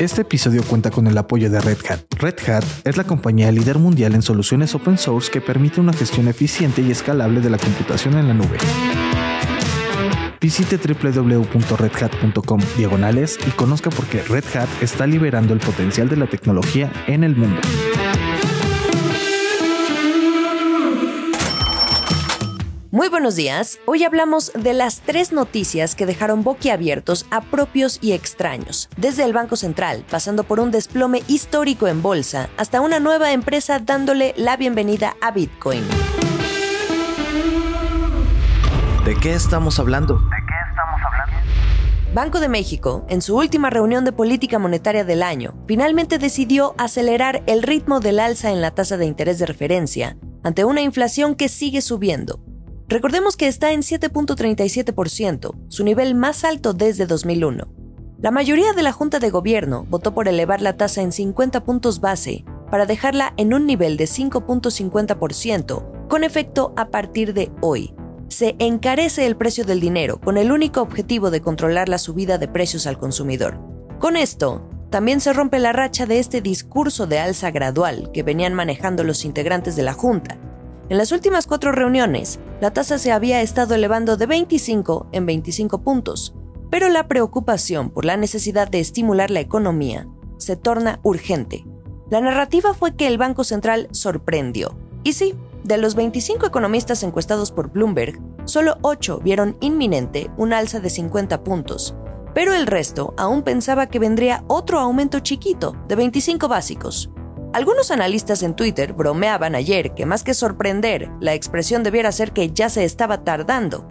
Este episodio cuenta con el apoyo de Red Hat. Red Hat es la compañía líder mundial en soluciones open source que permite una gestión eficiente y escalable de la computación en la nube. Visite www.redhat.com diagonales y conozca por qué Red Hat está liberando el potencial de la tecnología en el mundo. Muy buenos días. Hoy hablamos de las tres noticias que dejaron boquiabiertos a propios y extraños, desde el Banco Central, pasando por un desplome histórico en bolsa, hasta una nueva empresa dándole la bienvenida a Bitcoin. ¿De qué estamos hablando? Banco de México, en su última reunión de política monetaria del año, finalmente decidió acelerar el ritmo del alza en la tasa de interés de referencia ante una inflación que sigue subiendo Recordemos que está en 7.37%, su nivel más alto desde 2001. La mayoría de la Junta de Gobierno votó por elevar la tasa en 50 puntos base para dejarla en un nivel de 5.50%, con efecto a partir de hoy. Se encarece el precio del dinero con el único objetivo de controlar la subida de precios al consumidor. Con esto, también se rompe la racha de este discurso de alza gradual que venían manejando los integrantes de la Junta, en las últimas cuatro reuniones, la tasa se había estado elevando de 25 en 25 puntos, pero la preocupación por la necesidad de estimular la economía se torna urgente. La narrativa fue que el Banco Central sorprendió. Y sí, de los 25 economistas encuestados por Bloomberg, solo 8 vieron inminente un alza de 50 puntos, pero el resto aún pensaba que vendría otro aumento chiquito de 25 básicos. Algunos analistas en Twitter bromeaban ayer que más que sorprender, la expresión debiera ser que ya se estaba tardando.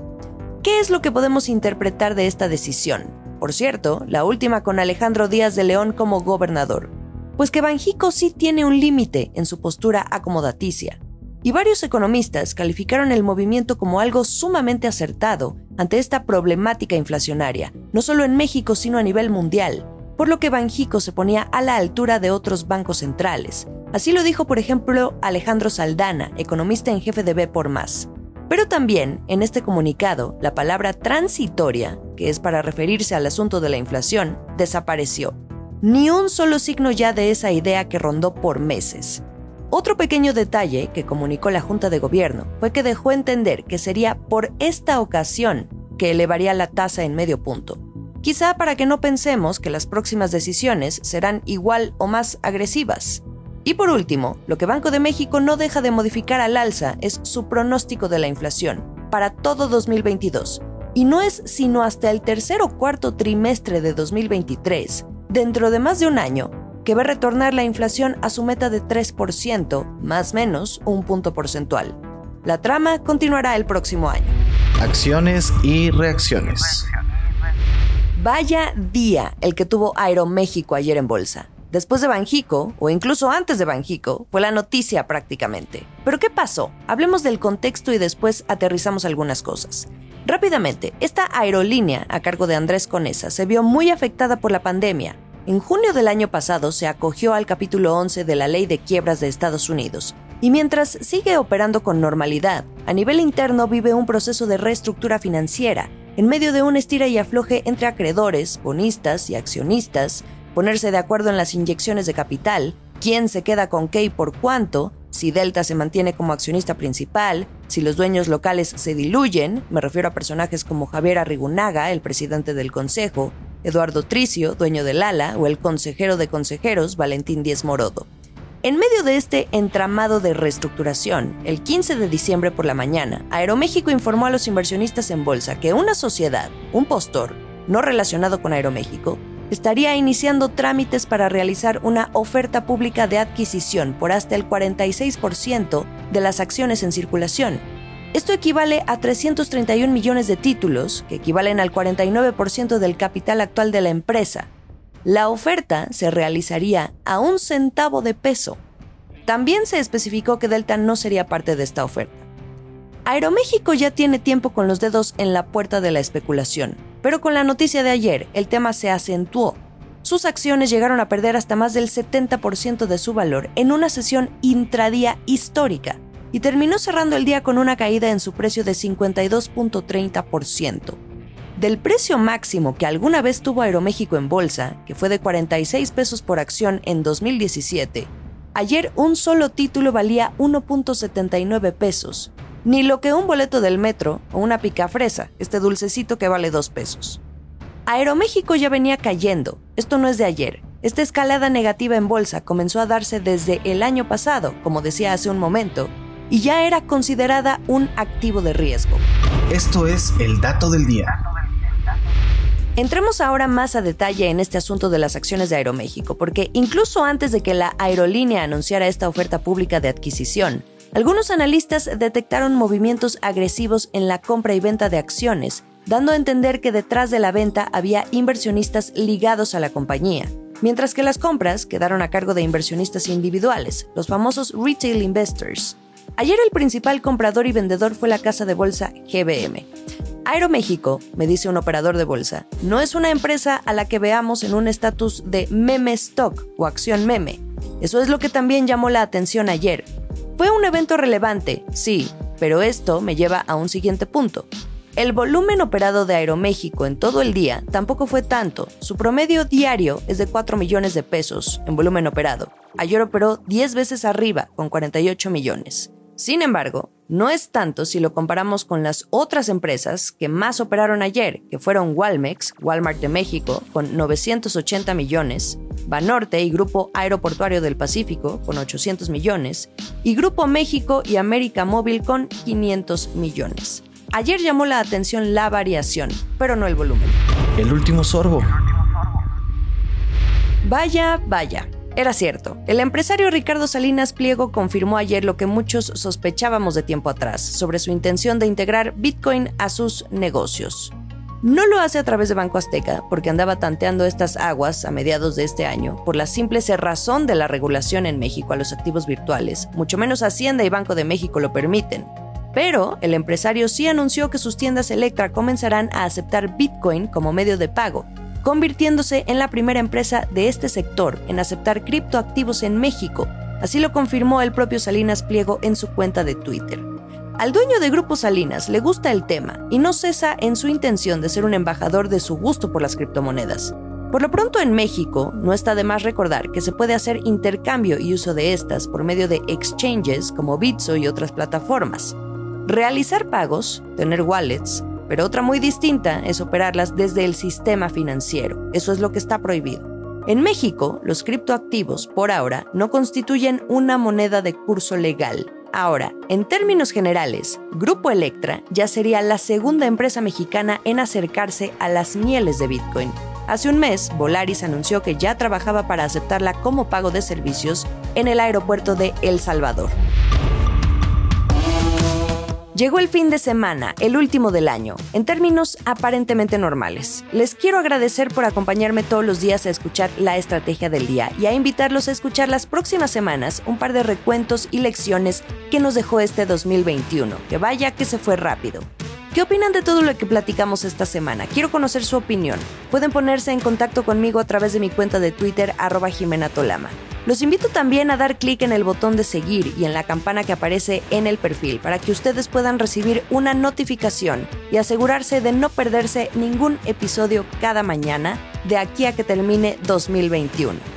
¿Qué es lo que podemos interpretar de esta decisión? Por cierto, la última con Alejandro Díaz de León como gobernador. Pues que Banjico sí tiene un límite en su postura acomodaticia. Y varios economistas calificaron el movimiento como algo sumamente acertado ante esta problemática inflacionaria, no solo en México sino a nivel mundial, por lo que Banjico se ponía a la altura de otros bancos centrales. Así lo dijo, por ejemplo, Alejandro Saldana, economista en jefe de B por Más. Pero también, en este comunicado, la palabra transitoria, que es para referirse al asunto de la inflación, desapareció. Ni un solo signo ya de esa idea que rondó por meses. Otro pequeño detalle que comunicó la Junta de Gobierno fue que dejó entender que sería por esta ocasión que elevaría la tasa en medio punto, quizá para que no pensemos que las próximas decisiones serán igual o más agresivas. Y por último, lo que Banco de México no deja de modificar al alza es su pronóstico de la inflación para todo 2022. Y no es sino hasta el tercer o cuarto trimestre de 2023, dentro de más de un año, que va a retornar la inflación a su meta de 3%, más menos un punto porcentual. La trama continuará el próximo año. Acciones y reacciones. Vaya día el que tuvo Aeroméxico ayer en bolsa. Después de Banjico, o incluso antes de Banjico, fue la noticia prácticamente. Pero ¿qué pasó? Hablemos del contexto y después aterrizamos algunas cosas. Rápidamente, esta aerolínea a cargo de Andrés Conesa se vio muy afectada por la pandemia. En junio del año pasado se acogió al capítulo 11 de la Ley de Quiebras de Estados Unidos, y mientras sigue operando con normalidad, a nivel interno vive un proceso de reestructura financiera en medio de un estira y afloje entre acreedores, bonistas y accionistas, ponerse de acuerdo en las inyecciones de capital, quién se queda con qué y por cuánto, si Delta se mantiene como accionista principal, si los dueños locales se diluyen, me refiero a personajes como Javier Arrigunaga, el presidente del consejo, Eduardo Tricio, dueño del ALA, o el consejero de consejeros, Valentín Díez Morodo. En medio de este entramado de reestructuración, el 15 de diciembre por la mañana, Aeroméxico informó a los inversionistas en bolsa que una sociedad, un postor, no relacionado con Aeroméxico, estaría iniciando trámites para realizar una oferta pública de adquisición por hasta el 46% de las acciones en circulación. Esto equivale a 331 millones de títulos, que equivalen al 49% del capital actual de la empresa, la oferta se realizaría a un centavo de peso. También se especificó que Delta no sería parte de esta oferta. Aeroméxico ya tiene tiempo con los dedos en la puerta de la especulación, pero con la noticia de ayer el tema se acentuó. Sus acciones llegaron a perder hasta más del 70% de su valor en una sesión intradía histórica y terminó cerrando el día con una caída en su precio de 52.30%. Del precio máximo que alguna vez tuvo Aeroméxico en bolsa, que fue de 46 pesos por acción en 2017, ayer un solo título valía 1.79 pesos, ni lo que un boleto del metro o una picafresa, este dulcecito que vale 2 pesos. Aeroméxico ya venía cayendo, esto no es de ayer. Esta escalada negativa en bolsa comenzó a darse desde el año pasado, como decía hace un momento, y ya era considerada un activo de riesgo. Esto es el dato del día. Entremos ahora más a detalle en este asunto de las acciones de Aeroméxico, porque incluso antes de que la aerolínea anunciara esta oferta pública de adquisición, algunos analistas detectaron movimientos agresivos en la compra y venta de acciones, dando a entender que detrás de la venta había inversionistas ligados a la compañía, mientras que las compras quedaron a cargo de inversionistas individuales, los famosos retail investors. Ayer el principal comprador y vendedor fue la casa de bolsa GBM. Aeroméxico, me dice un operador de bolsa, no es una empresa a la que veamos en un estatus de meme stock o acción meme. Eso es lo que también llamó la atención ayer. Fue un evento relevante, sí, pero esto me lleva a un siguiente punto. El volumen operado de Aeroméxico en todo el día tampoco fue tanto. Su promedio diario es de 4 millones de pesos en volumen operado. Ayer operó 10 veces arriba, con 48 millones. Sin embargo, no es tanto si lo comparamos con las otras empresas que más operaron ayer, que fueron Walmex, Walmart de México, con 980 millones, Banorte y Grupo Aeroportuario del Pacífico, con 800 millones, y Grupo México y América Móvil con 500 millones. Ayer llamó la atención la variación, pero no el volumen. El último sorbo. Vaya, vaya. Era cierto, el empresario Ricardo Salinas Pliego confirmó ayer lo que muchos sospechábamos de tiempo atrás sobre su intención de integrar Bitcoin a sus negocios. No lo hace a través de Banco Azteca, porque andaba tanteando estas aguas a mediados de este año, por la simple razón de la regulación en México a los activos virtuales, mucho menos Hacienda y Banco de México lo permiten. Pero el empresario sí anunció que sus tiendas Electra comenzarán a aceptar Bitcoin como medio de pago, convirtiéndose en la primera empresa de este sector en aceptar criptoactivos en México. Así lo confirmó el propio Salinas Pliego en su cuenta de Twitter. Al dueño de Grupo Salinas le gusta el tema y no cesa en su intención de ser un embajador de su gusto por las criptomonedas. Por lo pronto en México, no está de más recordar que se puede hacer intercambio y uso de estas por medio de exchanges como Bitso y otras plataformas. Realizar pagos, tener wallets, pero otra muy distinta es operarlas desde el sistema financiero. Eso es lo que está prohibido. En México, los criptoactivos, por ahora, no constituyen una moneda de curso legal. Ahora, en términos generales, Grupo Electra ya sería la segunda empresa mexicana en acercarse a las mieles de Bitcoin. Hace un mes, Volaris anunció que ya trabajaba para aceptarla como pago de servicios en el aeropuerto de El Salvador. Llegó el fin de semana, el último del año, en términos aparentemente normales. Les quiero agradecer por acompañarme todos los días a escuchar la estrategia del día y a invitarlos a escuchar las próximas semanas un par de recuentos y lecciones que nos dejó este 2021, que vaya que se fue rápido. ¿Qué opinan de todo lo que platicamos esta semana? Quiero conocer su opinión. Pueden ponerse en contacto conmigo a través de mi cuenta de Twitter arroba Jimena Tolama. Los invito también a dar clic en el botón de seguir y en la campana que aparece en el perfil para que ustedes puedan recibir una notificación y asegurarse de no perderse ningún episodio cada mañana de aquí a que termine 2021.